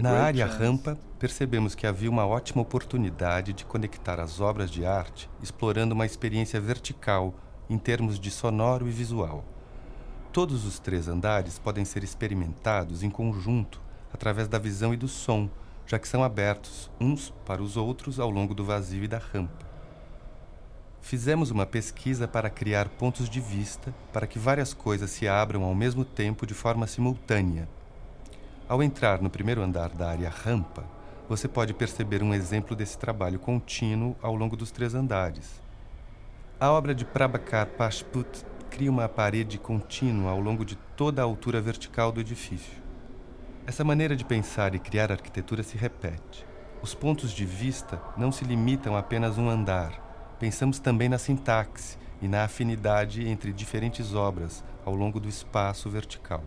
Na área rampa, percebemos que havia uma ótima oportunidade de conectar as obras de arte explorando uma experiência vertical em termos de sonoro e visual. Todos os três andares podem ser experimentados em conjunto através da visão e do som, já que são abertos uns para os outros ao longo do vazio e da rampa. Fizemos uma pesquisa para criar pontos de vista para que várias coisas se abram ao mesmo tempo de forma simultânea. Ao entrar no primeiro andar da área rampa, você pode perceber um exemplo desse trabalho contínuo ao longo dos três andares. A obra de Prabhakar Pashput cria uma parede contínua ao longo de toda a altura vertical do edifício. Essa maneira de pensar e criar arquitetura se repete. Os pontos de vista não se limitam a apenas um andar, Pensamos também na sintaxe e na afinidade entre diferentes obras ao longo do espaço vertical.